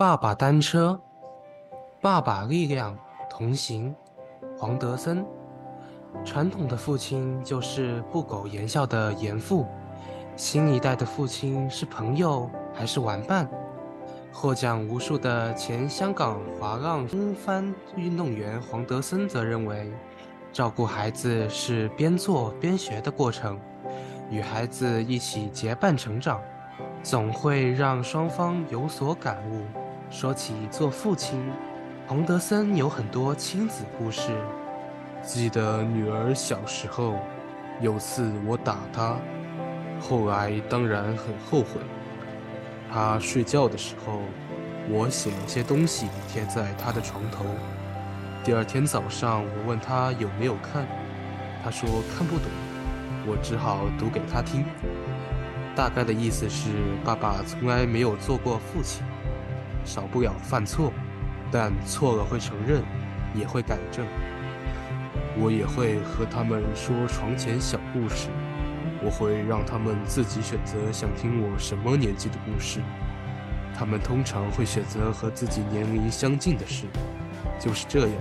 爸爸单车，爸爸力量同行，黄德森。传统的父亲就是不苟言笑的严父，新一代的父亲是朋友还是玩伴？获奖无数的前香港滑浪风帆运动员黄德森则认为，照顾孩子是边做边学的过程，与孩子一起结伴成长。总会让双方有所感悟。说起做父亲，洪德森有很多亲子故事。记得女儿小时候，有次我打她，后来当然很后悔。她睡觉的时候，我写了些东西贴在她的床头。第二天早上，我问她有没有看，她说看不懂，我只好读给她听。大概的意思是，爸爸从来没有做过父亲，少不了犯错，但错了会承认，也会改正。我也会和他们说床前小故事，我会让他们自己选择想听我什么年纪的故事。他们通常会选择和自己年龄相近的事，就是这样，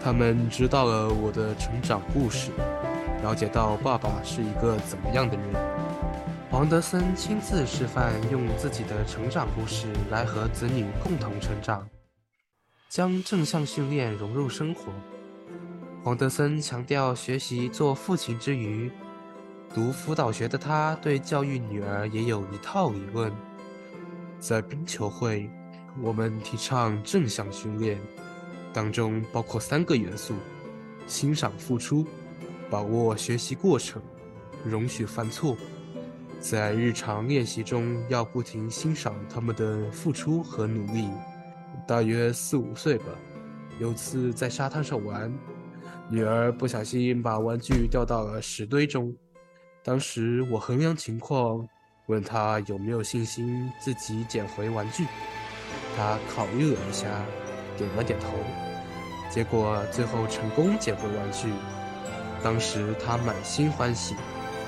他们知道了我的成长故事，了解到爸爸是一个怎么样的人。黄德森亲自示范，用自己的成长故事来和子女共同成长，将正向训练融入生活。黄德森强调，学习做父亲之余，读辅导学的他，对教育女儿也有一套理论。在冰球会，我们提倡正向训练，当中包括三个元素：欣赏付出，把握学习过程，容许犯错。在日常练习中，要不停欣赏他们的付出和努力。大约四五岁吧，有次在沙滩上玩，女儿不小心把玩具掉到了石堆中。当时我衡量情况，问她有没有信心自己捡回玩具。她考虑了一下，点了点头。结果最后成功捡回玩具，当时她满心欢喜。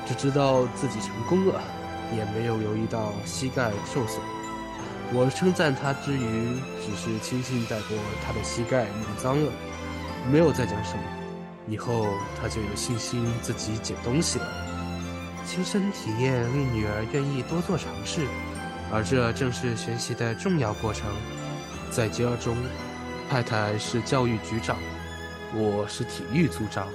只知道自己成功了，也没有留意到膝盖受损。我称赞他之余，只是轻轻带过他的膝盖弄脏了，没有再讲什么。以后他就有信心自己捡东西了。亲身体验令女儿愿意多做尝试，而这正是学习的重要过程。在家中，太太是教育局长，我是体育组长。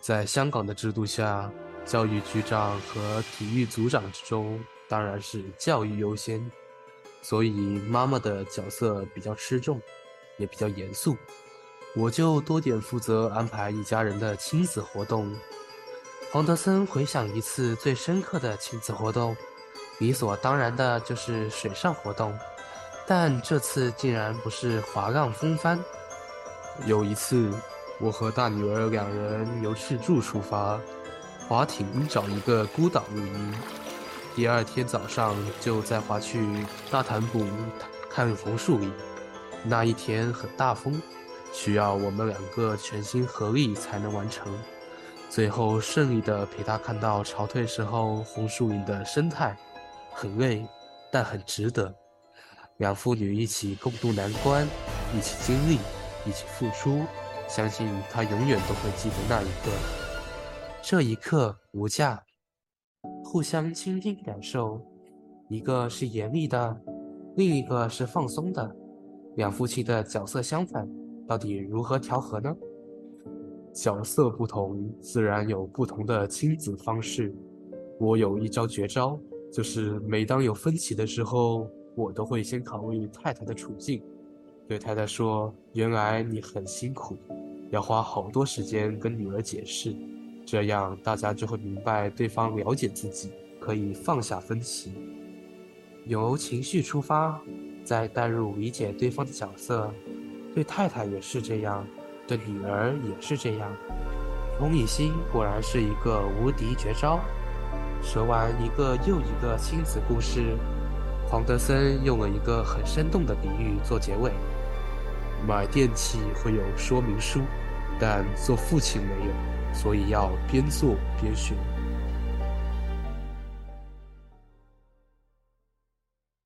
在香港的制度下。教育局长和体育组长之中，当然是教育优先，所以妈妈的角色比较吃重，也比较严肃。我就多点负责安排一家人的亲子活动。黄德森回想一次最深刻的亲子活动，理所当然的就是水上活动，但这次竟然不是滑浪风帆。有一次，我和大女儿两人由赤柱出发。划艇找一个孤岛露营，第二天早上就再划去大潭埔看红树林。那一天很大风，需要我们两个全心合力才能完成。最后顺利的陪他看到潮退时候红树林的生态，很累，但很值得。两父女一起共度难关，一起经历，一起付出，相信他永远都会记得那一刻。这一刻无价，互相倾听感受，一个是严厉的，另一个是放松的，两夫妻的角色相反，到底如何调和呢？角色不同，自然有不同的亲子方式。我有一招绝招，就是每当有分歧的时候，我都会先考虑太太的处境，对太太说：“原来你很辛苦，要花好多时间跟女儿解释。”这样大家就会明白对方了解自己，可以放下分歧，由情绪出发，再带入理解对方的角色。对太太也是这样，对女儿也是这样。同理心果然是一个无敌绝招。说完一个又一个亲子故事，黄德森用了一个很生动的比喻做结尾：买电器会有说明书，但做父亲没有。所以要边做边学。